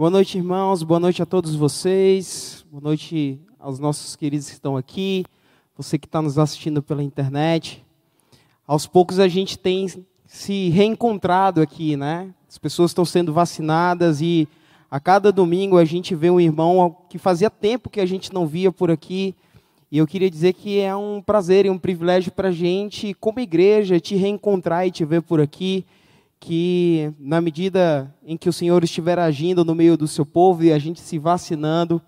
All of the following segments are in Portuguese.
Boa noite, irmãos. Boa noite a todos vocês. Boa noite aos nossos queridos que estão aqui. Você que está nos assistindo pela internet. Aos poucos a gente tem se reencontrado aqui, né? As pessoas estão sendo vacinadas e a cada domingo a gente vê um irmão que fazia tempo que a gente não via por aqui. E eu queria dizer que é um prazer e um privilégio para a gente, como igreja, te reencontrar e te ver por aqui que na medida em que o Senhor estiver agindo no meio do seu povo e a gente se vacinando,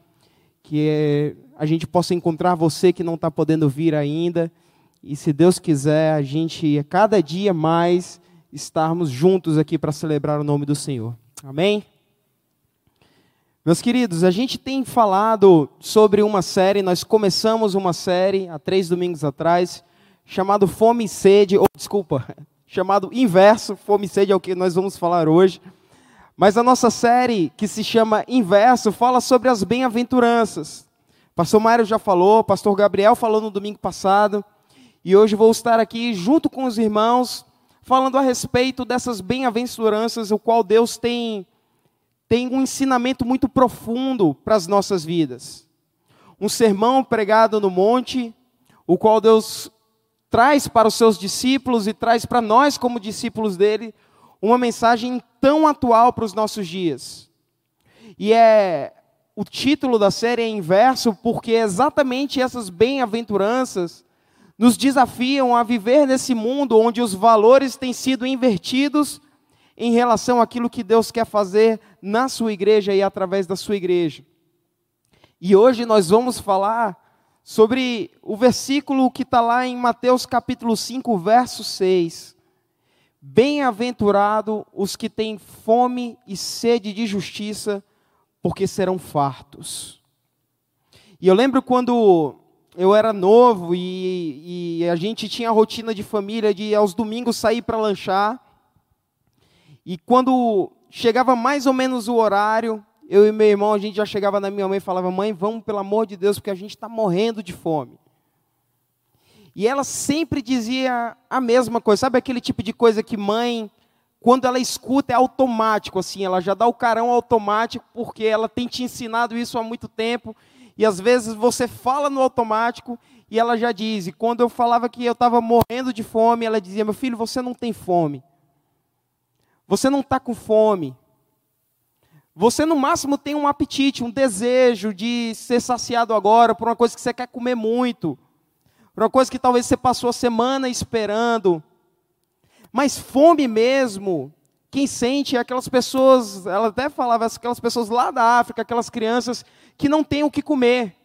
que é, a gente possa encontrar você que não está podendo vir ainda, e se Deus quiser, a gente, cada dia mais, estarmos juntos aqui para celebrar o nome do Senhor. Amém? Meus queridos, a gente tem falado sobre uma série, nós começamos uma série há três domingos atrás, chamado Fome e Sede, ou desculpa, chamado Inverso, Fome e Sede é o que nós vamos falar hoje. Mas a nossa série, que se chama Inverso, fala sobre as bem-aventuranças. Pastor Mário já falou, pastor Gabriel falou no domingo passado, e hoje vou estar aqui junto com os irmãos, falando a respeito dessas bem-aventuranças, o qual Deus tem, tem um ensinamento muito profundo para as nossas vidas. Um sermão pregado no monte, o qual Deus traz para os seus discípulos e traz para nós, como discípulos dele, uma mensagem tão atual para os nossos dias. E é o título da série é inverso porque exatamente essas bem-aventuranças nos desafiam a viver nesse mundo onde os valores têm sido invertidos em relação àquilo que Deus quer fazer na sua igreja e através da sua igreja. E hoje nós vamos falar sobre o versículo que está lá em Mateus capítulo 5, verso 6. Bem-aventurado os que têm fome e sede de justiça, porque serão fartos. E eu lembro quando eu era novo e, e a gente tinha a rotina de família de aos domingos sair para lanchar. E quando chegava mais ou menos o horário, eu e meu irmão, a gente já chegava na minha mãe e falava: Mãe, vamos pelo amor de Deus, porque a gente está morrendo de fome. E ela sempre dizia a mesma coisa, sabe aquele tipo de coisa que mãe, quando ela escuta, é automático, assim, ela já dá o carão automático, porque ela tem te ensinado isso há muito tempo, e às vezes você fala no automático, e ela já diz, e quando eu falava que eu estava morrendo de fome, ela dizia, meu filho, você não tem fome, você não está com fome, você no máximo tem um apetite, um desejo de ser saciado agora por uma coisa que você quer comer muito, por uma coisa que talvez você passou a semana esperando. Mas fome mesmo, quem sente é aquelas pessoas, ela até falava, aquelas pessoas lá da África, aquelas crianças que não têm o que comer.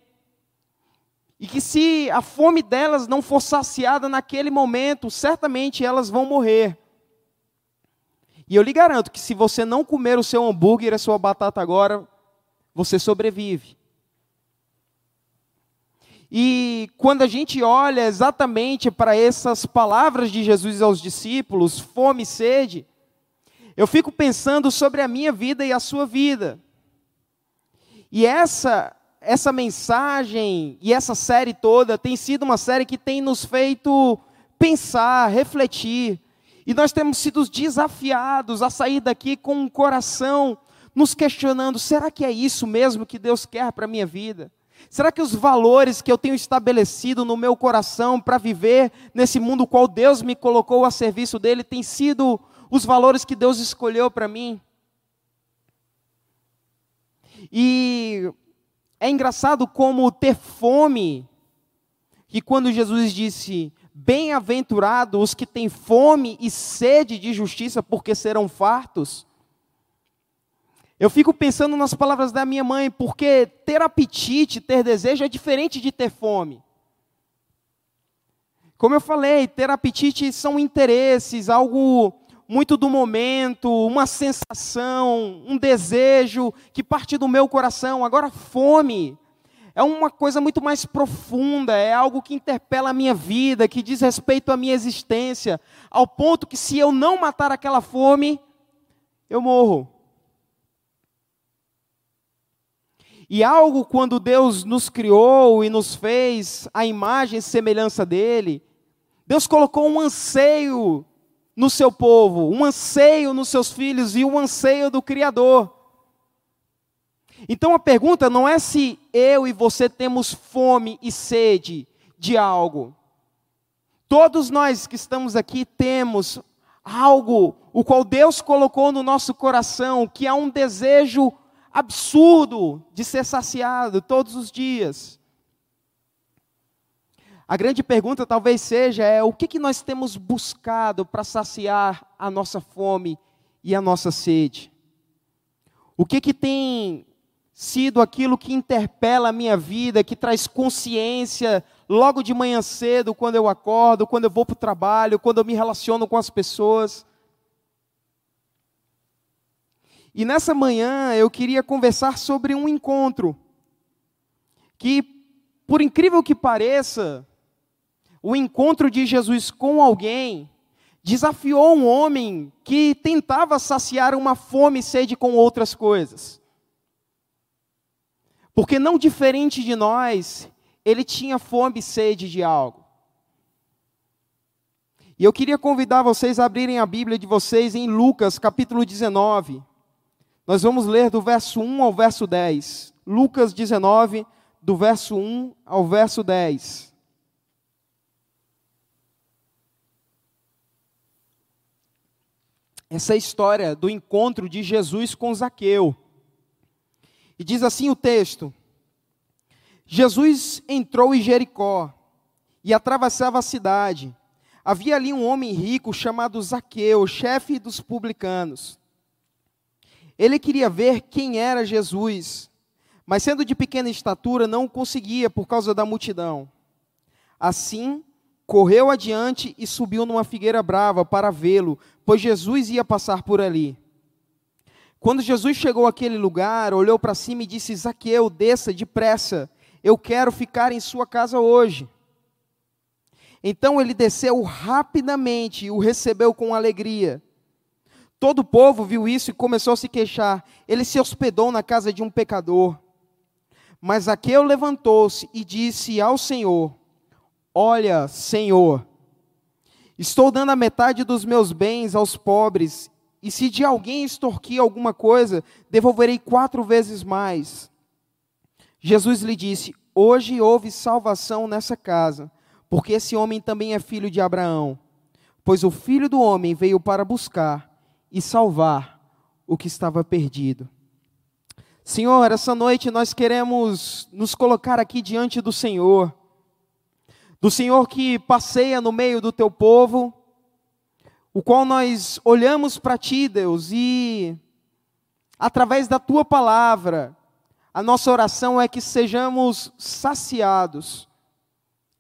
E que se a fome delas não for saciada naquele momento, certamente elas vão morrer. E eu lhe garanto que se você não comer o seu hambúrguer e a sua batata agora, você sobrevive. E quando a gente olha exatamente para essas palavras de Jesus aos discípulos, fome e sede, eu fico pensando sobre a minha vida e a sua vida. E essa essa mensagem e essa série toda tem sido uma série que tem nos feito pensar, refletir e nós temos sido desafiados a sair daqui com um coração nos questionando: será que é isso mesmo que Deus quer para a minha vida? Será que os valores que eu tenho estabelecido no meu coração para viver nesse mundo qual Deus me colocou a serviço dele têm sido os valores que Deus escolheu para mim? E é engraçado como ter fome, que quando Jesus disse: Bem-aventurados os que têm fome e sede de justiça, porque serão fartos. Eu fico pensando nas palavras da minha mãe, porque ter apetite, ter desejo é diferente de ter fome. Como eu falei, ter apetite são interesses, algo muito do momento, uma sensação, um desejo que parte do meu coração. Agora, fome é uma coisa muito mais profunda, é algo que interpela a minha vida, que diz respeito à minha existência, ao ponto que se eu não matar aquela fome, eu morro. E algo quando Deus nos criou e nos fez a imagem e semelhança dele, Deus colocou um anseio no seu povo, um anseio nos seus filhos e um anseio do Criador. Então a pergunta não é se eu e você temos fome e sede de algo. Todos nós que estamos aqui temos algo o qual Deus colocou no nosso coração, que é um desejo absurdo de ser saciado todos os dias. A grande pergunta talvez seja é o que, que nós temos buscado para saciar a nossa fome e a nossa sede? O que, que tem sido aquilo que interpela a minha vida, que traz consciência logo de manhã cedo, quando eu acordo, quando eu vou para o trabalho, quando eu me relaciono com as pessoas? E nessa manhã eu queria conversar sobre um encontro que, por incrível que pareça, o encontro de Jesus com alguém desafiou um homem que tentava saciar uma fome e sede com outras coisas. Porque não diferente de nós, ele tinha fome e sede de algo. E eu queria convidar vocês a abrirem a Bíblia de vocês em Lucas, capítulo 19. Nós vamos ler do verso 1 ao verso 10. Lucas 19, do verso 1 ao verso 10. essa é história do encontro de Jesus com Zaqueu. E diz assim o texto: Jesus entrou em Jericó e atravessava a cidade. Havia ali um homem rico chamado Zaqueu, chefe dos publicanos. Ele queria ver quem era Jesus, mas sendo de pequena estatura, não o conseguia por causa da multidão. Assim, correu adiante e subiu numa figueira brava para vê-lo, pois Jesus ia passar por ali. Quando Jesus chegou àquele lugar, olhou para cima e disse: Zaqueu, desça depressa, eu quero ficar em sua casa hoje. Então ele desceu rapidamente e o recebeu com alegria. Todo o povo viu isso e começou a se queixar. Ele se hospedou na casa de um pecador. Mas Zaqueu levantou-se e disse ao Senhor: Olha, Senhor, estou dando a metade dos meus bens aos pobres, e se de alguém extorquir alguma coisa, devolverei quatro vezes mais. Jesus lhe disse: Hoje houve salvação nessa casa, porque esse homem também é filho de Abraão. Pois o filho do homem veio para buscar e salvar o que estava perdido. Senhor, essa noite nós queremos nos colocar aqui diante do Senhor do Senhor que passeia no meio do teu povo, o qual nós olhamos para ti, Deus, e através da tua palavra, a nossa oração é que sejamos saciados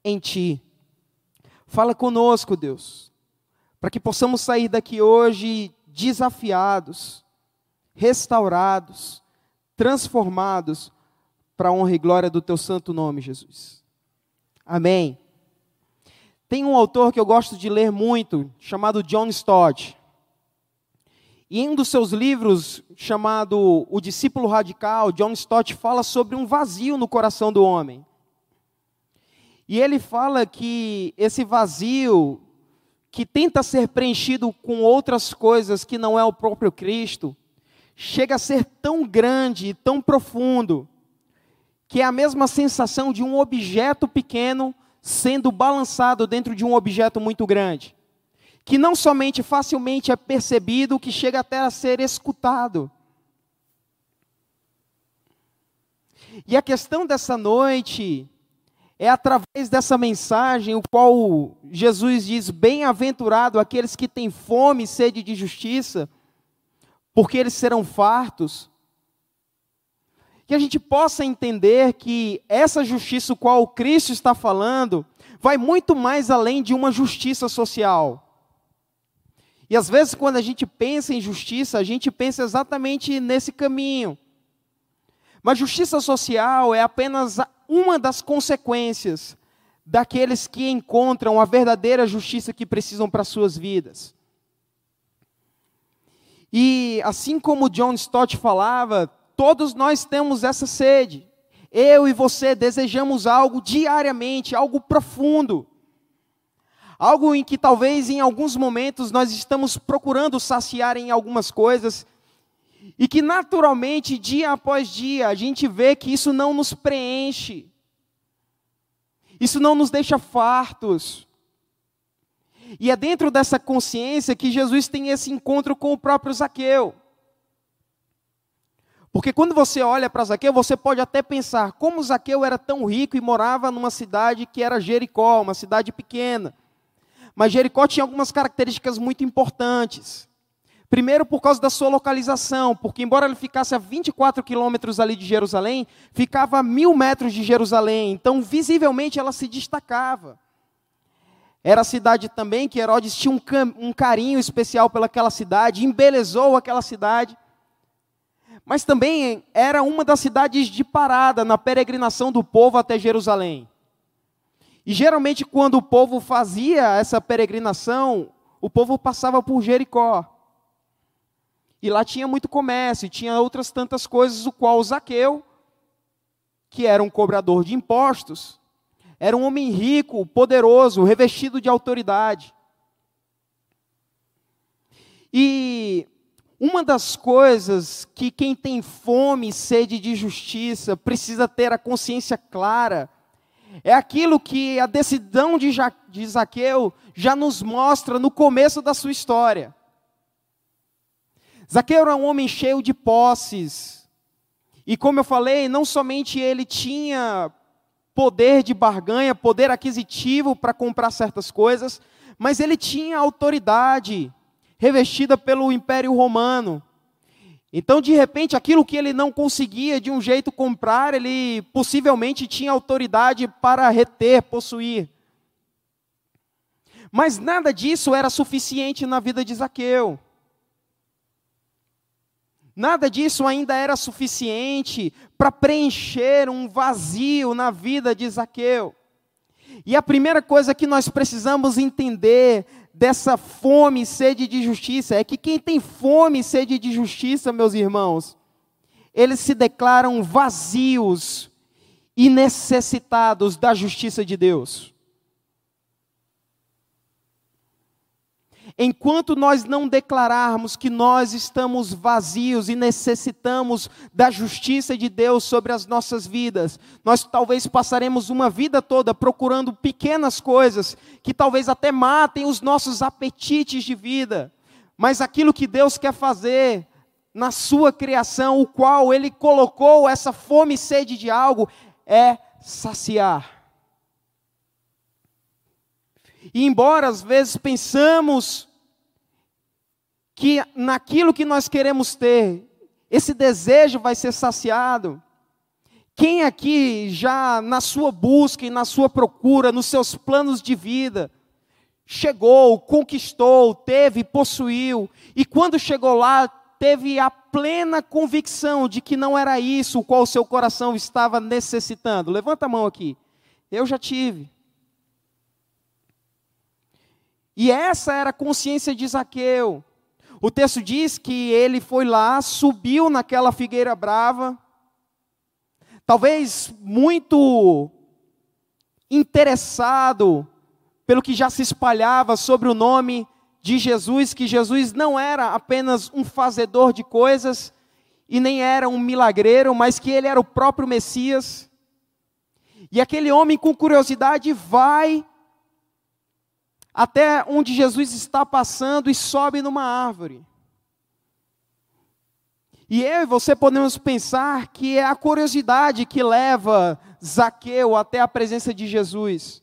em ti. Fala conosco, Deus, para que possamos sair daqui hoje desafiados, restaurados, transformados para a honra e glória do teu santo nome, Jesus. Amém. Tem um autor que eu gosto de ler muito, chamado John Stott. E em um dos seus livros, chamado O Discípulo Radical, John Stott fala sobre um vazio no coração do homem. E ele fala que esse vazio, que tenta ser preenchido com outras coisas que não é o próprio Cristo, chega a ser tão grande, tão profundo, que é a mesma sensação de um objeto pequeno sendo balançado dentro de um objeto muito grande, que não somente facilmente é percebido, que chega até a ser escutado. E a questão dessa noite é através dessa mensagem, o qual Jesus diz: Bem-aventurado aqueles que têm fome e sede de justiça, porque eles serão fartos que a gente possa entender que essa justiça, o qual Cristo está falando, vai muito mais além de uma justiça social. E às vezes, quando a gente pensa em justiça, a gente pensa exatamente nesse caminho. Mas justiça social é apenas uma das consequências daqueles que encontram a verdadeira justiça que precisam para suas vidas. E assim como John Stott falava, Todos nós temos essa sede. Eu e você desejamos algo diariamente, algo profundo. Algo em que talvez em alguns momentos nós estamos procurando saciar em algumas coisas, E que naturalmente, dia após dia, a gente vê que isso não nos preenche. Isso não nos deixa fartos. E é dentro dessa consciência que Jesus tem esse encontro com o próprio Zaqueu. Porque quando você olha para Zaqueu, você pode até pensar como Zaqueu era tão rico e morava numa cidade que era Jericó, uma cidade pequena. Mas Jericó tinha algumas características muito importantes. Primeiro, por causa da sua localização, porque embora ele ficasse a 24 quilômetros ali de Jerusalém, ficava a mil metros de Jerusalém, então visivelmente ela se destacava. Era a cidade também que Herodes tinha um, um carinho especial pelaquela cidade, embelezou aquela cidade. Mas também era uma das cidades de parada na peregrinação do povo até Jerusalém. E geralmente, quando o povo fazia essa peregrinação, o povo passava por Jericó. E lá tinha muito comércio, tinha outras tantas coisas, o qual Zaqueu, que era um cobrador de impostos, era um homem rico, poderoso, revestido de autoridade. E uma das coisas que quem tem fome e sede de justiça precisa ter a consciência clara é aquilo que a decisão de, de Zaqueu já nos mostra no começo da sua história. Zaqueu era um homem cheio de posses. E como eu falei, não somente ele tinha poder de barganha, poder aquisitivo para comprar certas coisas, mas ele tinha autoridade revestida pelo Império Romano. Então, de repente, aquilo que ele não conseguia de um jeito comprar, ele possivelmente tinha autoridade para reter, possuir. Mas nada disso era suficiente na vida de Zaqueu. Nada disso ainda era suficiente para preencher um vazio na vida de Zaqueu. E a primeira coisa que nós precisamos entender dessa fome e sede de justiça é que quem tem fome e sede de justiça, meus irmãos, eles se declaram vazios e necessitados da justiça de Deus. Enquanto nós não declararmos que nós estamos vazios e necessitamos da justiça de Deus sobre as nossas vidas, nós talvez passaremos uma vida toda procurando pequenas coisas que talvez até matem os nossos apetites de vida. Mas aquilo que Deus quer fazer na sua criação, o qual ele colocou essa fome e sede de algo, é saciar. E embora às vezes pensamos que naquilo que nós queremos ter, esse desejo vai ser saciado, quem aqui já na sua busca e na sua procura, nos seus planos de vida, chegou, conquistou, teve, possuiu, e quando chegou lá, teve a plena convicção de que não era isso o qual o seu coração estava necessitando? Levanta a mão aqui. Eu já tive. E essa era a consciência de Zaqueu. O texto diz que ele foi lá, subiu naquela figueira brava, talvez muito interessado pelo que já se espalhava sobre o nome de Jesus, que Jesus não era apenas um fazedor de coisas e nem era um milagreiro, mas que ele era o próprio Messias. E aquele homem com curiosidade vai até onde Jesus está passando e sobe numa árvore. E eu e você podemos pensar que é a curiosidade que leva Zaqueu até a presença de Jesus.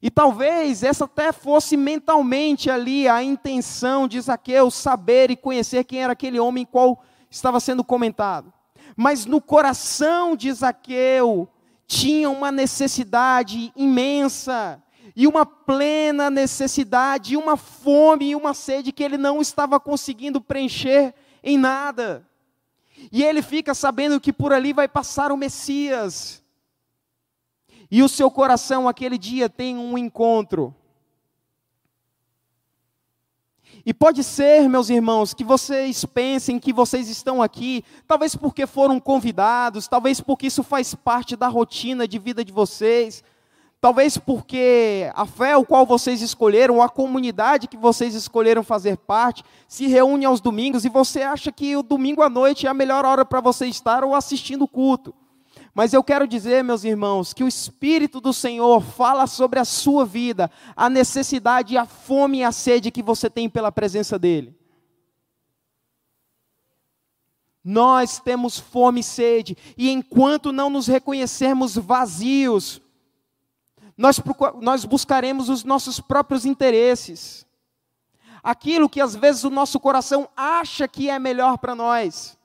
E talvez essa até fosse mentalmente ali a intenção de Zaqueu saber e conhecer quem era aquele homem qual estava sendo comentado. Mas no coração de Zaqueu tinha uma necessidade imensa e uma plena necessidade, e uma fome e uma sede que ele não estava conseguindo preencher em nada. E ele fica sabendo que por ali vai passar o Messias. E o seu coração aquele dia tem um encontro. E pode ser, meus irmãos, que vocês pensem que vocês estão aqui, talvez porque foram convidados, talvez porque isso faz parte da rotina de vida de vocês, Talvez porque a fé o qual vocês escolheram, a comunidade que vocês escolheram fazer parte, se reúne aos domingos e você acha que o domingo à noite é a melhor hora para você estar ou assistindo o culto. Mas eu quero dizer, meus irmãos, que o Espírito do Senhor fala sobre a sua vida, a necessidade, a fome e a sede que você tem pela presença dEle. Nós temos fome e sede, e enquanto não nos reconhecermos vazios, nós, nós buscaremos os nossos próprios interesses, aquilo que às vezes o nosso coração acha que é melhor para nós.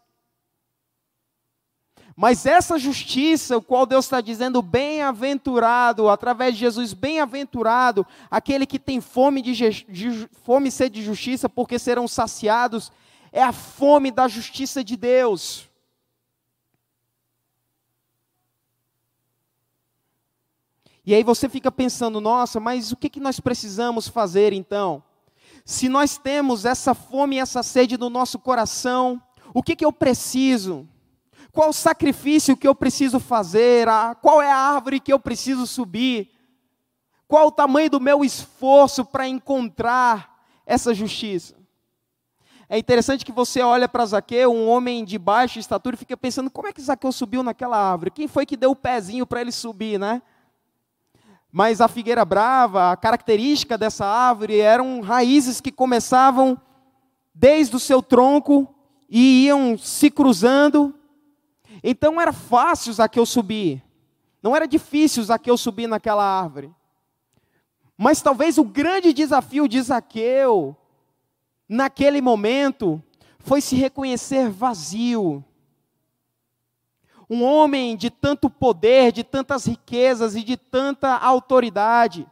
Mas essa justiça, o qual Deus está dizendo, bem-aventurado, através de Jesus, bem-aventurado, aquele que tem fome, de, de, fome e sede de justiça, porque serão saciados, é a fome da justiça de Deus. E aí você fica pensando, nossa, mas o que, que nós precisamos fazer então? Se nós temos essa fome e essa sede no nosso coração, o que, que eu preciso? Qual o sacrifício que eu preciso fazer? Qual é a árvore que eu preciso subir? Qual o tamanho do meu esforço para encontrar essa justiça? É interessante que você olha para Zaqueu, um homem de baixa estatura, e fica pensando, como é que Zaqueu subiu naquela árvore? Quem foi que deu o pezinho para ele subir, né? Mas a figueira brava, a característica dessa árvore eram raízes que começavam desde o seu tronco e iam se cruzando. Então era fácil Zaqueu subir. Não era difícil Zaqueu subir naquela árvore. Mas talvez o grande desafio de Zaqueu, naquele momento, foi se reconhecer vazio um homem de tanto poder, de tantas riquezas e de tanta autoridade,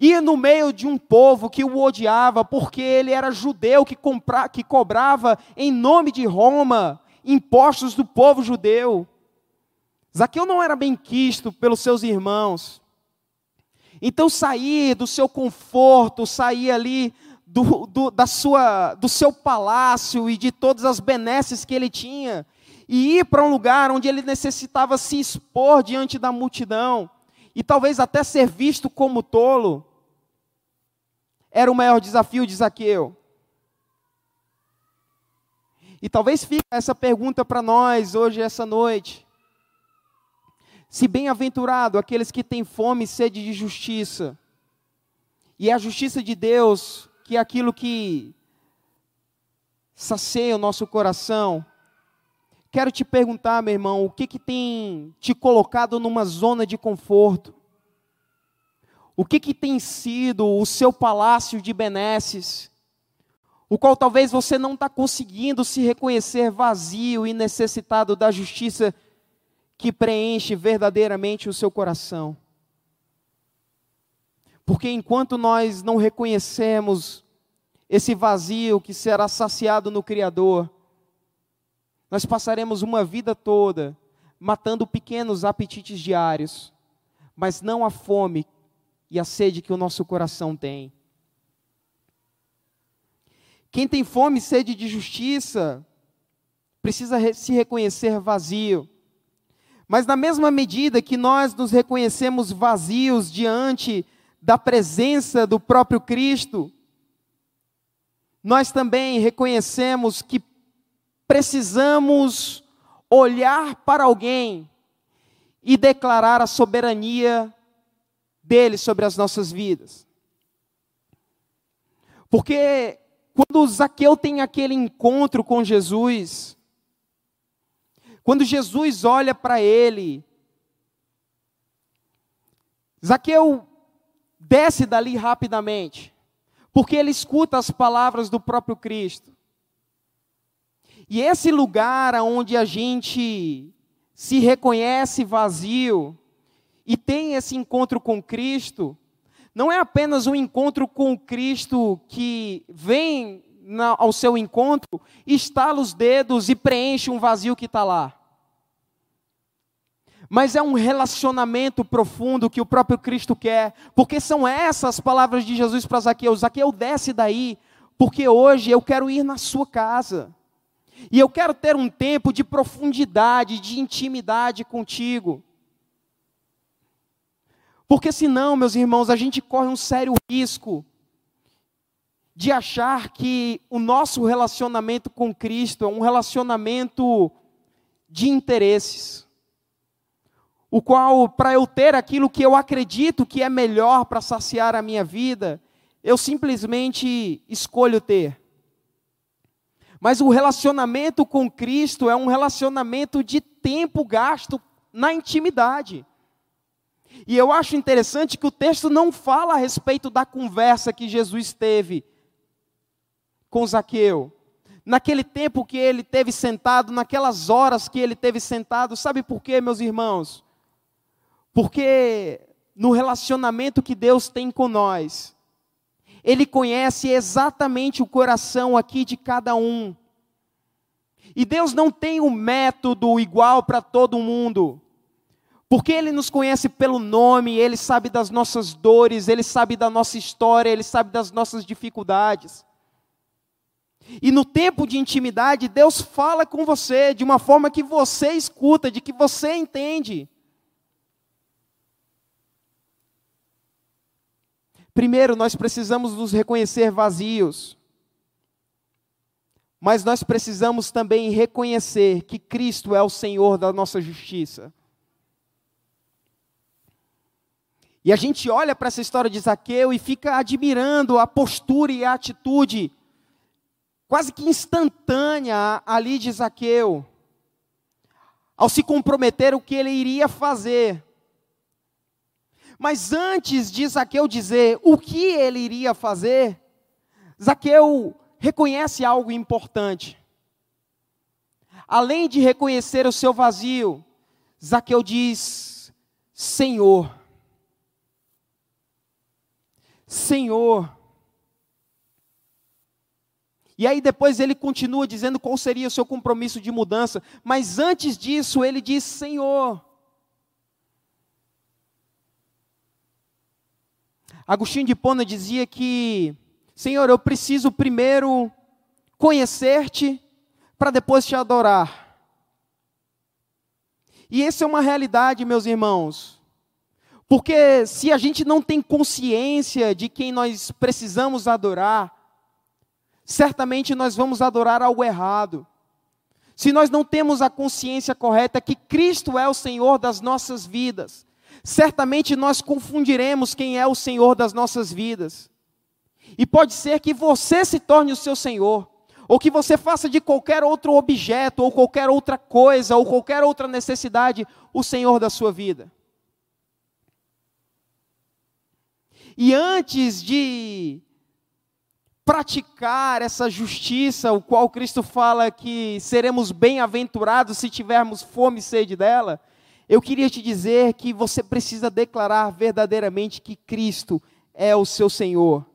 ia no meio de um povo que o odiava, porque ele era judeu que, compra, que cobrava em nome de Roma impostos do povo judeu. Zaqueu não era bem quisto pelos seus irmãos. Então sair do seu conforto, sair ali do, do, da sua, do seu palácio e de todas as benesses que ele tinha, e ir para um lugar onde ele necessitava se expor diante da multidão e talvez até ser visto como tolo, era o maior desafio de Zaqueu. E talvez fique essa pergunta para nós hoje, essa noite. Se bem-aventurado aqueles que têm fome e sede de justiça, e a justiça de Deus, que é aquilo que sacia o nosso coração, Quero te perguntar, meu irmão, o que, que tem te colocado numa zona de conforto? O que, que tem sido o seu palácio de benesses? O qual talvez você não está conseguindo se reconhecer vazio e necessitado da justiça que preenche verdadeiramente o seu coração. Porque enquanto nós não reconhecemos esse vazio que será saciado no Criador, nós passaremos uma vida toda matando pequenos apetites diários, mas não a fome e a sede que o nosso coração tem. Quem tem fome e sede de justiça precisa se reconhecer vazio. Mas na mesma medida que nós nos reconhecemos vazios diante da presença do próprio Cristo, nós também reconhecemos que precisamos olhar para alguém e declarar a soberania dele sobre as nossas vidas. Porque quando Zaqueu tem aquele encontro com Jesus, quando Jesus olha para ele, Zaqueu desce dali rapidamente, porque ele escuta as palavras do próprio Cristo. E esse lugar onde a gente se reconhece vazio e tem esse encontro com Cristo, não é apenas um encontro com Cristo que vem ao seu encontro, estala os dedos e preenche um vazio que está lá. Mas é um relacionamento profundo que o próprio Cristo quer, porque são essas palavras de Jesus para Zaqueu: Zaqueu, desce daí, porque hoje eu quero ir na sua casa. E eu quero ter um tempo de profundidade, de intimidade contigo. Porque senão, meus irmãos, a gente corre um sério risco de achar que o nosso relacionamento com Cristo é um relacionamento de interesses. O qual, para eu ter aquilo que eu acredito que é melhor para saciar a minha vida, eu simplesmente escolho ter. Mas o relacionamento com Cristo é um relacionamento de tempo gasto na intimidade. E eu acho interessante que o texto não fala a respeito da conversa que Jesus teve com Zaqueu. Naquele tempo que ele teve sentado, naquelas horas que ele teve sentado, sabe por quê, meus irmãos? Porque no relacionamento que Deus tem com nós, Ele conhece exatamente o coração aqui de cada um. E Deus não tem um método igual para todo mundo. Porque Ele nos conhece pelo nome, Ele sabe das nossas dores, Ele sabe da nossa história, Ele sabe das nossas dificuldades. E no tempo de intimidade, Deus fala com você de uma forma que você escuta, de que você entende. Primeiro, nós precisamos nos reconhecer vazios. Mas nós precisamos também reconhecer que Cristo é o Senhor da nossa justiça. E a gente olha para essa história de Zaqueu e fica admirando a postura e a atitude quase que instantânea ali de Zaqueu, ao se comprometer o que ele iria fazer. Mas antes de Zaqueu dizer o que ele iria fazer, Zaqueu reconhece algo importante. Além de reconhecer o seu vazio, Zaqueu diz: Senhor, Senhor, e aí depois ele continua dizendo qual seria o seu compromisso de mudança, mas antes disso ele diz: Senhor. Agostinho de Pona dizia que, Senhor, eu preciso primeiro conhecer-te para depois te adorar. E essa é uma realidade, meus irmãos. Porque se a gente não tem consciência de quem nós precisamos adorar, certamente nós vamos adorar algo errado. Se nós não temos a consciência correta que Cristo é o Senhor das nossas vidas, certamente nós confundiremos quem é o Senhor das nossas vidas. E pode ser que você se torne o seu Senhor, ou que você faça de qualquer outro objeto, ou qualquer outra coisa, ou qualquer outra necessidade, o Senhor da sua vida. E antes de praticar essa justiça, o qual Cristo fala que seremos bem-aventurados se tivermos fome e sede dela, eu queria te dizer que você precisa declarar verdadeiramente que Cristo é o seu Senhor.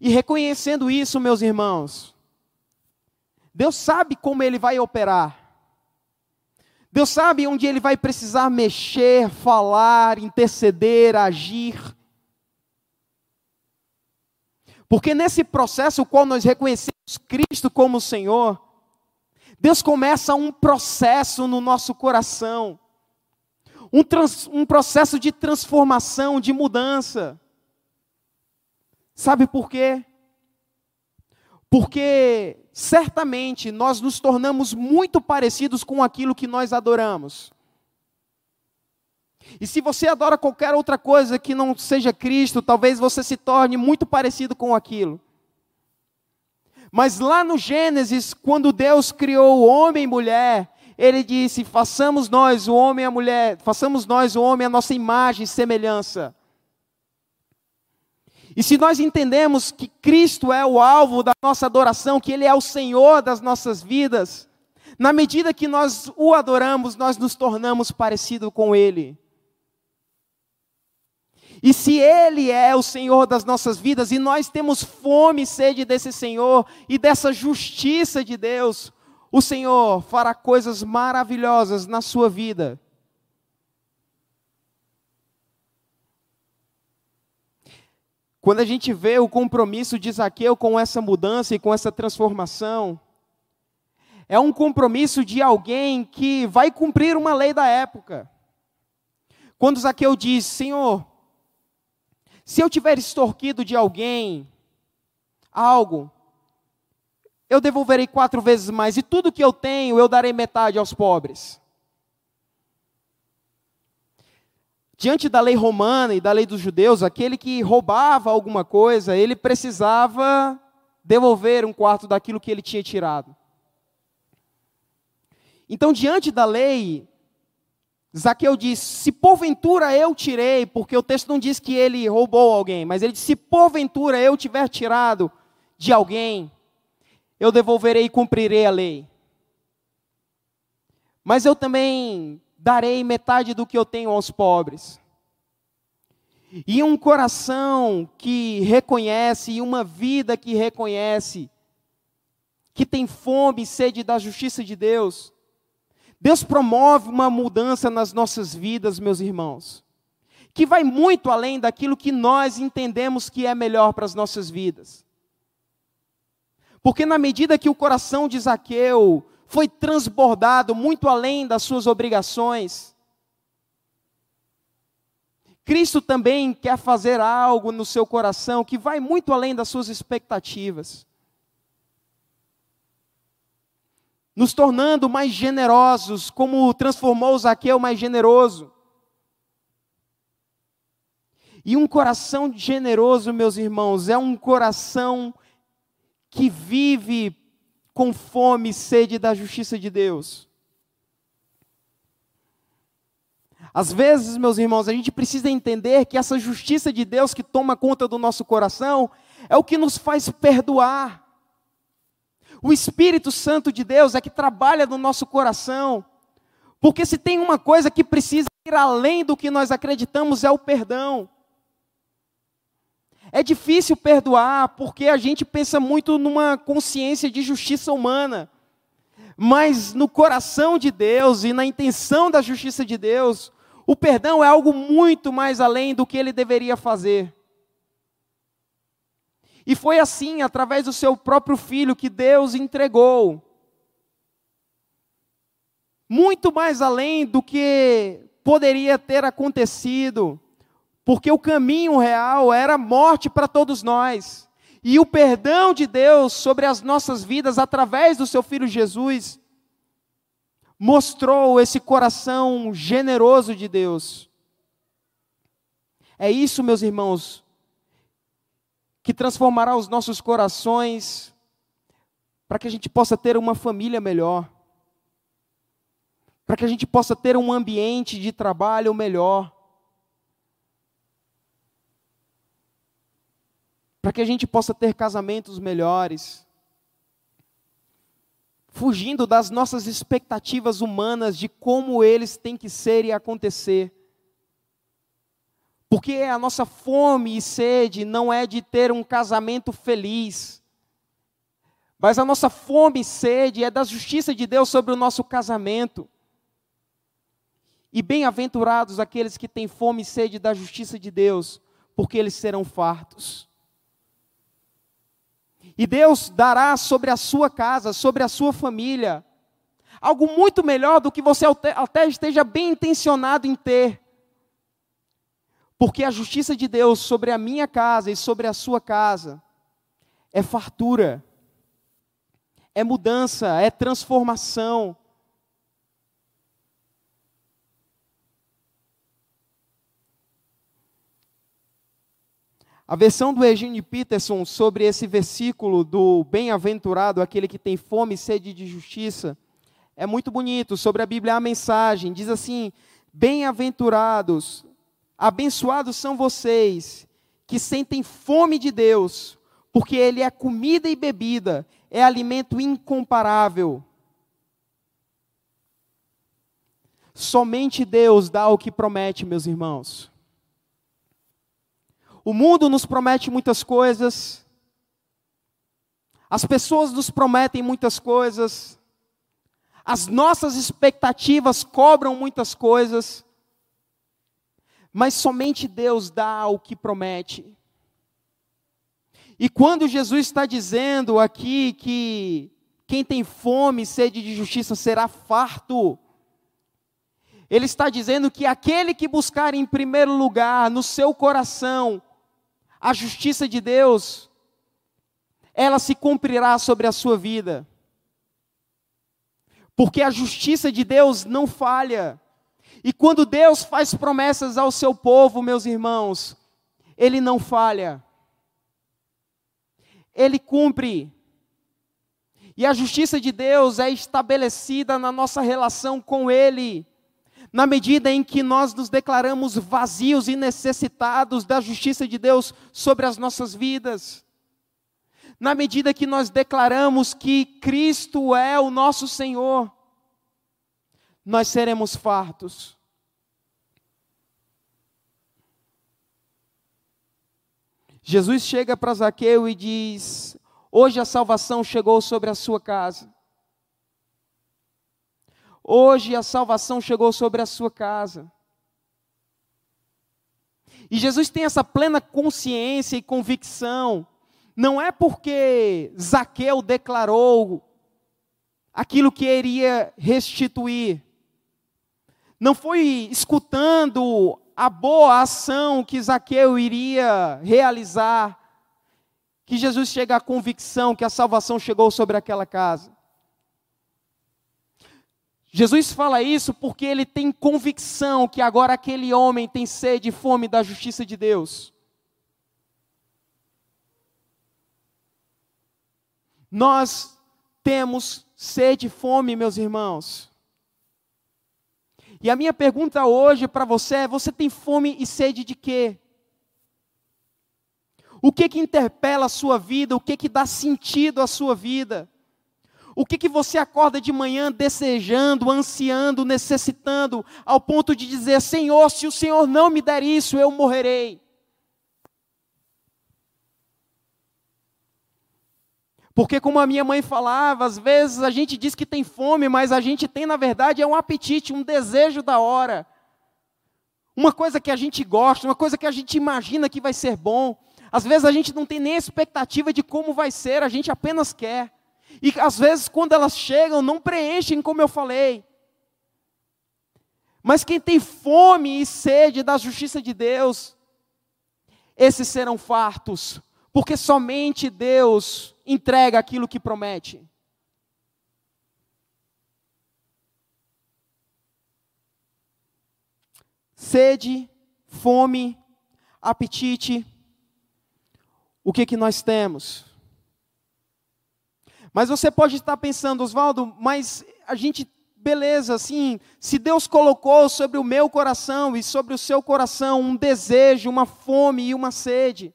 E reconhecendo isso, meus irmãos, Deus sabe como Ele vai operar. Deus sabe onde Ele vai precisar mexer, falar, interceder, agir. Porque nesse processo, o qual nós reconhecemos Cristo como Senhor, Deus começa um processo no nosso coração, um, trans, um processo de transformação, de mudança. Sabe por quê? Porque certamente nós nos tornamos muito parecidos com aquilo que nós adoramos. E se você adora qualquer outra coisa que não seja Cristo, talvez você se torne muito parecido com aquilo. Mas lá no Gênesis, quando Deus criou o homem e mulher, ele disse: "Façamos nós o homem e a mulher, façamos nós o homem a nossa imagem e semelhança". E se nós entendemos que Cristo é o alvo da nossa adoração, que ele é o Senhor das nossas vidas, na medida que nós o adoramos, nós nos tornamos parecido com ele. E se Ele é o Senhor das nossas vidas e nós temos fome e sede desse Senhor e dessa justiça de Deus, o Senhor fará coisas maravilhosas na sua vida. Quando a gente vê o compromisso de Zaqueu com essa mudança e com essa transformação, é um compromisso de alguém que vai cumprir uma lei da época. Quando Zaqueu diz: Senhor, se eu tiver extorquido de alguém algo, eu devolverei quatro vezes mais, e tudo que eu tenho eu darei metade aos pobres. Diante da lei romana e da lei dos judeus, aquele que roubava alguma coisa, ele precisava devolver um quarto daquilo que ele tinha tirado. Então, diante da lei, Zaqueu diz: Se porventura eu tirei, porque o texto não diz que ele roubou alguém, mas ele diz: Se porventura eu tiver tirado de alguém, eu devolverei e cumprirei a lei. Mas eu também darei metade do que eu tenho aos pobres. E um coração que reconhece, e uma vida que reconhece, que tem fome e sede da justiça de Deus, Deus promove uma mudança nas nossas vidas, meus irmãos, que vai muito além daquilo que nós entendemos que é melhor para as nossas vidas. Porque na medida que o coração de Zaqueu foi transbordado muito além das suas obrigações, Cristo também quer fazer algo no seu coração que vai muito além das suas expectativas. Nos tornando mais generosos, como transformou Zaqueu mais generoso. E um coração generoso, meus irmãos, é um coração que vive com fome e sede da justiça de Deus. Às vezes, meus irmãos, a gente precisa entender que essa justiça de Deus que toma conta do nosso coração é o que nos faz perdoar. O Espírito Santo de Deus é que trabalha no nosso coração. Porque se tem uma coisa que precisa ir além do que nós acreditamos é o perdão. É difícil perdoar porque a gente pensa muito numa consciência de justiça humana. Mas no coração de Deus e na intenção da justiça de Deus, o perdão é algo muito mais além do que ele deveria fazer. E foi assim, através do seu próprio filho, que Deus entregou. Muito mais além do que poderia ter acontecido porque o caminho real era morte para todos nós. E o perdão de Deus sobre as nossas vidas através do seu filho Jesus mostrou esse coração generoso de Deus. É isso, meus irmãos, que transformará os nossos corações para que a gente possa ter uma família melhor, para que a gente possa ter um ambiente de trabalho melhor para que a gente possa ter casamentos melhores, fugindo das nossas expectativas humanas de como eles têm que ser e acontecer. Porque a nossa fome e sede não é de ter um casamento feliz, mas a nossa fome e sede é da justiça de Deus sobre o nosso casamento. E bem-aventurados aqueles que têm fome e sede da justiça de Deus, porque eles serão fartos. E Deus dará sobre a sua casa, sobre a sua família, algo muito melhor do que você até esteja bem intencionado em ter. Porque a justiça de Deus sobre a minha casa e sobre a sua casa é fartura, é mudança, é transformação. A versão do Eugene Peterson sobre esse versículo do bem-aventurado, aquele que tem fome e sede de justiça, é muito bonito. Sobre a Bíblia, a mensagem diz assim: Bem-aventurados, abençoados são vocês que sentem fome de Deus, porque Ele é comida e bebida, é alimento incomparável. Somente Deus dá o que promete, meus irmãos. O mundo nos promete muitas coisas, as pessoas nos prometem muitas coisas, as nossas expectativas cobram muitas coisas, mas somente Deus dá o que promete. E quando Jesus está dizendo aqui que quem tem fome e sede de justiça será farto, Ele está dizendo que aquele que buscar em primeiro lugar no seu coração a justiça de Deus, ela se cumprirá sobre a sua vida. Porque a justiça de Deus não falha. E quando Deus faz promessas ao seu povo, meus irmãos, ele não falha. Ele cumpre. E a justiça de Deus é estabelecida na nossa relação com Ele, na medida em que nós nos declaramos vazios e necessitados da justiça de Deus sobre as nossas vidas, na medida que nós declaramos que Cristo é o nosso Senhor, nós seremos fartos. Jesus chega para Zaqueu e diz: Hoje a salvação chegou sobre a sua casa. Hoje a salvação chegou sobre a sua casa. E Jesus tem essa plena consciência e convicção. Não é porque Zaqueu declarou aquilo que iria restituir. Não foi escutando a boa ação que Zaqueu iria realizar que Jesus chega à convicção que a salvação chegou sobre aquela casa. Jesus fala isso porque ele tem convicção que agora aquele homem tem sede e fome da justiça de Deus. Nós temos sede e fome, meus irmãos. E a minha pergunta hoje para você é: você tem fome e sede de quê? O que que interpela a sua vida? O que que dá sentido à sua vida? O que que você acorda de manhã desejando, ansiando, necessitando, ao ponto de dizer: Senhor, se o Senhor não me der isso, eu morrerei? Porque, como a minha mãe falava, às vezes a gente diz que tem fome, mas a gente tem, na verdade, é um apetite, um desejo da hora. Uma coisa que a gente gosta, uma coisa que a gente imagina que vai ser bom. Às vezes a gente não tem nem expectativa de como vai ser, a gente apenas quer. E às vezes, quando elas chegam, não preenchem, como eu falei. Mas quem tem fome e sede da justiça de Deus, esses serão fartos, porque somente Deus entrega aquilo que promete. Sede, fome, apetite, o que que nós temos? Mas você pode estar pensando, Oswaldo, mas a gente, beleza, assim, se Deus colocou sobre o meu coração e sobre o seu coração um desejo, uma fome e uma sede,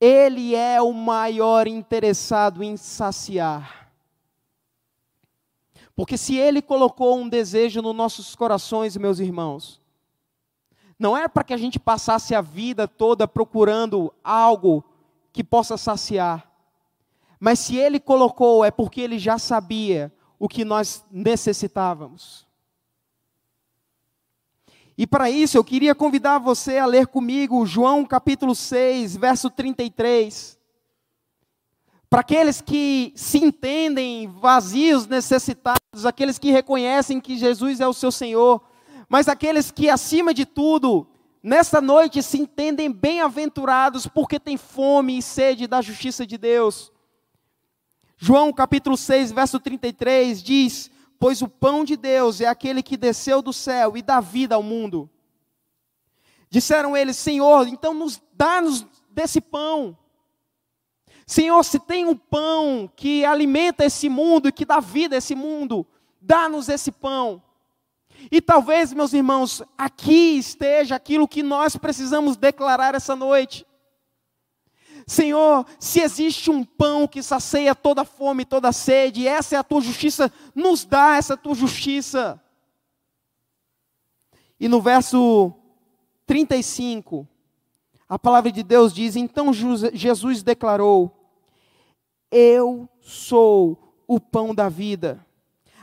Ele é o maior interessado em saciar. Porque se Ele colocou um desejo nos nossos corações, meus irmãos, não é para que a gente passasse a vida toda procurando algo que possa saciar. Mas se ele colocou, é porque ele já sabia o que nós necessitávamos. E para isso eu queria convidar você a ler comigo João capítulo 6, verso 33. Para aqueles que se entendem vazios, necessitados, aqueles que reconhecem que Jesus é o seu Senhor, mas aqueles que, acima de tudo, nesta noite se entendem bem-aventurados porque têm fome e sede da justiça de Deus. João capítulo 6, verso 33 diz: Pois o pão de Deus é aquele que desceu do céu e dá vida ao mundo. Disseram eles: Senhor, então nos dá-nos desse pão. Senhor, se tem um pão que alimenta esse mundo e que dá vida a esse mundo, dá-nos esse pão. E talvez, meus irmãos, aqui esteja aquilo que nós precisamos declarar essa noite. Senhor, se existe um pão que sacia toda fome, toda sede, essa é a tua justiça, nos dá essa tua justiça. E no verso 35, a palavra de Deus diz: Então Jesus declarou: Eu sou o pão da vida.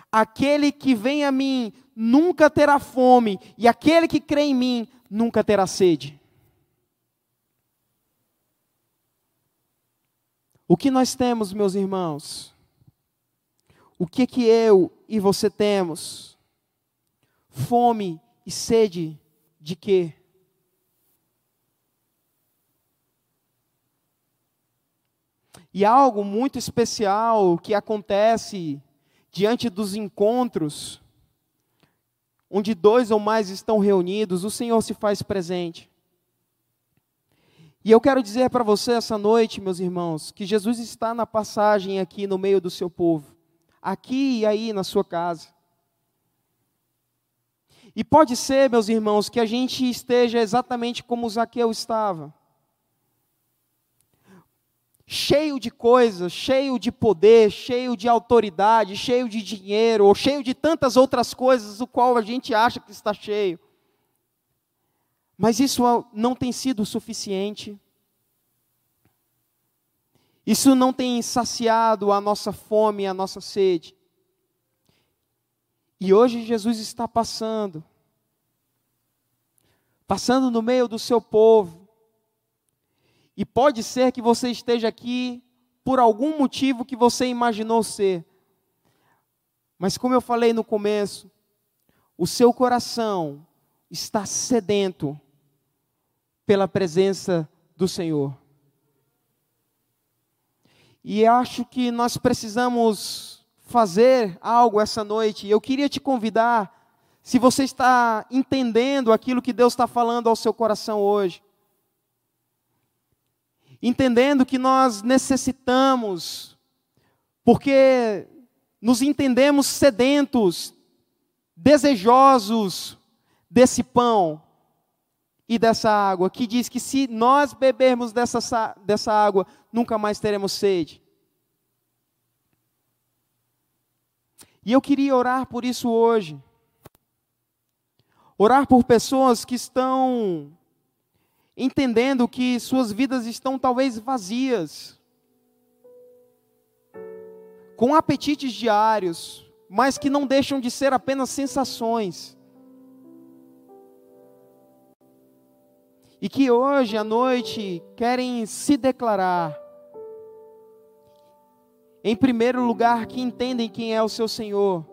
Aquele que vem a mim nunca terá fome, e aquele que crê em mim nunca terá sede. O que nós temos, meus irmãos? O que que eu e você temos? Fome e sede de quê? E algo muito especial que acontece diante dos encontros, onde dois ou mais estão reunidos, o Senhor se faz presente. E eu quero dizer para você essa noite, meus irmãos, que Jesus está na passagem aqui no meio do seu povo, aqui e aí na sua casa. E pode ser, meus irmãos, que a gente esteja exatamente como Zaqueu estava. Cheio de coisas, cheio de poder, cheio de autoridade, cheio de dinheiro, ou cheio de tantas outras coisas, o qual a gente acha que está cheio. Mas isso não tem sido suficiente. Isso não tem saciado a nossa fome, a nossa sede. E hoje Jesus está passando, passando no meio do seu povo. E pode ser que você esteja aqui por algum motivo que você imaginou ser. Mas como eu falei no começo, o seu coração está sedento pela presença do Senhor. E acho que nós precisamos fazer algo essa noite. Eu queria te convidar, se você está entendendo aquilo que Deus está falando ao seu coração hoje, entendendo que nós necessitamos, porque nos entendemos sedentos, desejosos desse pão, e dessa água, que diz que se nós bebermos dessa, dessa água, nunca mais teremos sede. E eu queria orar por isso hoje. Orar por pessoas que estão entendendo que suas vidas estão talvez vazias, com apetites diários, mas que não deixam de ser apenas sensações. E que hoje à noite querem se declarar, em primeiro lugar, que entendem quem é o seu Senhor,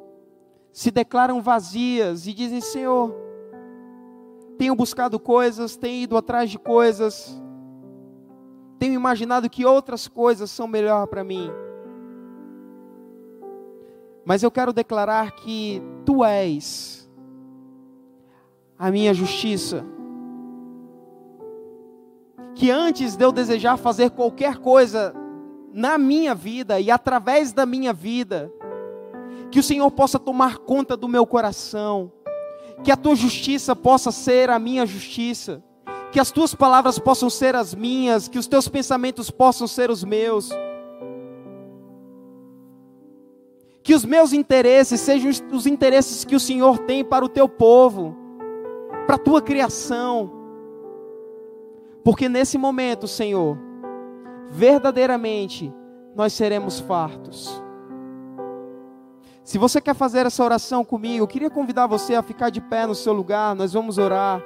se declaram vazias e dizem: Senhor, tenho buscado coisas, tenho ido atrás de coisas, tenho imaginado que outras coisas são melhor para mim. Mas eu quero declarar que tu és a minha justiça que antes de eu desejar fazer qualquer coisa na minha vida e através da minha vida, que o Senhor possa tomar conta do meu coração, que a tua justiça possa ser a minha justiça, que as tuas palavras possam ser as minhas, que os teus pensamentos possam ser os meus. Que os meus interesses sejam os interesses que o Senhor tem para o teu povo, para a tua criação porque nesse momento, Senhor, verdadeiramente nós seremos fartos. Se você quer fazer essa oração comigo, eu queria convidar você a ficar de pé no seu lugar, nós vamos orar.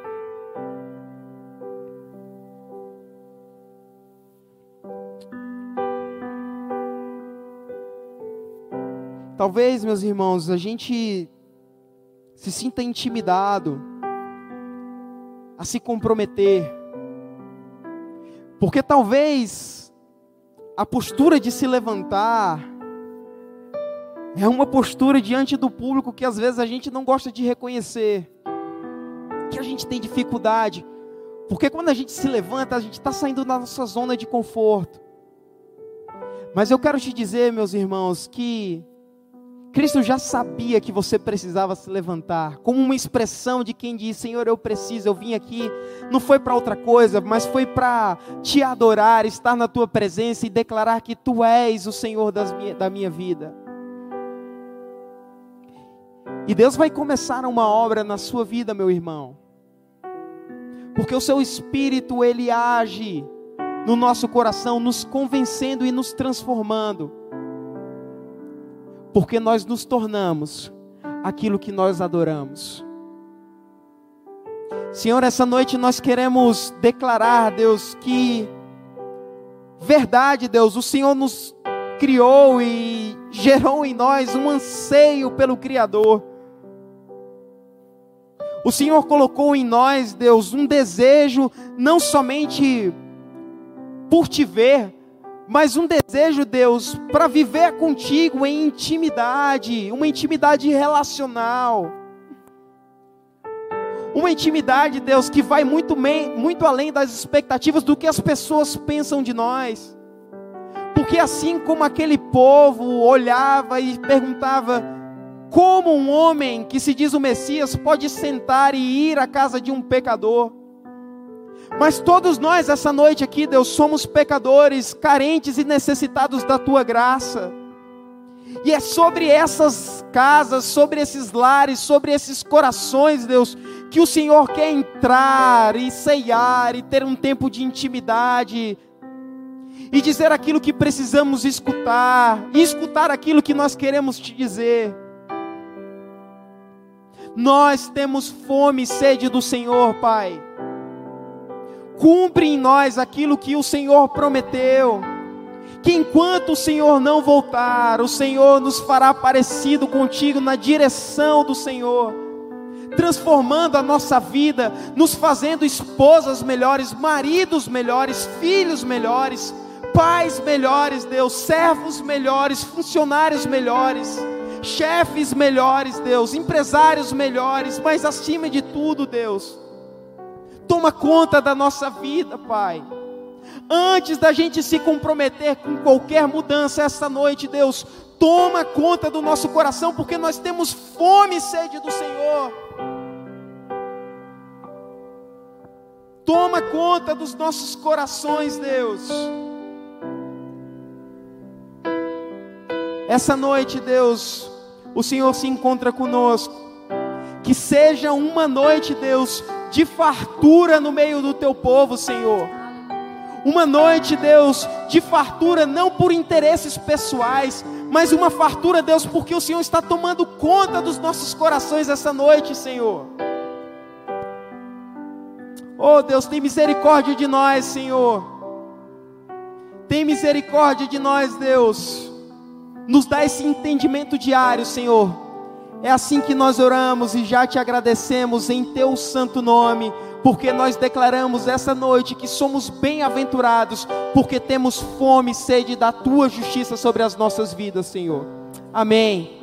Talvez, meus irmãos, a gente se sinta intimidado a se comprometer porque talvez a postura de se levantar é uma postura diante do público que às vezes a gente não gosta de reconhecer, que a gente tem dificuldade, porque quando a gente se levanta, a gente está saindo da nossa zona de conforto. Mas eu quero te dizer, meus irmãos, que Cristo já sabia que você precisava se levantar, como uma expressão de quem diz: Senhor, eu preciso, eu vim aqui, não foi para outra coisa, mas foi para te adorar, estar na tua presença e declarar que tu és o Senhor minha, da minha vida. E Deus vai começar uma obra na sua vida, meu irmão, porque o seu espírito, ele age no nosso coração, nos convencendo e nos transformando porque nós nos tornamos aquilo que nós adoramos. Senhor, essa noite nós queremos declarar, Deus, que verdade, Deus, o Senhor nos criou e gerou em nós um anseio pelo Criador. O Senhor colocou em nós, Deus, um desejo não somente por te ver, mas um desejo, Deus, para viver contigo em intimidade, uma intimidade relacional. Uma intimidade, Deus, que vai muito, muito além das expectativas do que as pessoas pensam de nós. Porque assim como aquele povo olhava e perguntava: como um homem que se diz o Messias pode sentar e ir à casa de um pecador? Mas todos nós, essa noite aqui, Deus, somos pecadores, carentes e necessitados da tua graça. E é sobre essas casas, sobre esses lares, sobre esses corações, Deus, que o Senhor quer entrar e ceiar e ter um tempo de intimidade e dizer aquilo que precisamos escutar, e escutar aquilo que nós queremos te dizer. Nós temos fome e sede do Senhor, Pai. Cumpre em nós aquilo que o Senhor prometeu. Que enquanto o Senhor não voltar, o Senhor nos fará parecido contigo na direção do Senhor, transformando a nossa vida, nos fazendo esposas melhores, maridos melhores, filhos melhores, pais melhores, Deus, servos melhores, funcionários melhores chefes melhores, Deus, empresários melhores, mas acima de tudo, Deus, toma conta da nossa vida, Pai. Antes da gente se comprometer com qualquer mudança esta noite, Deus, toma conta do nosso coração, porque nós temos fome e sede do Senhor. Toma conta dos nossos corações, Deus. Essa noite, Deus, o Senhor se encontra conosco. Que seja uma noite, Deus, de fartura no meio do teu povo, Senhor. Uma noite, Deus, de fartura não por interesses pessoais, mas uma fartura, Deus, porque o Senhor está tomando conta dos nossos corações essa noite, Senhor. Oh, Deus, tem misericórdia de nós, Senhor. Tem misericórdia de nós, Deus nos dá esse entendimento diário, Senhor. É assim que nós oramos e já te agradecemos em teu santo nome, porque nós declaramos essa noite que somos bem-aventurados, porque temos fome e sede da tua justiça sobre as nossas vidas, Senhor. Amém.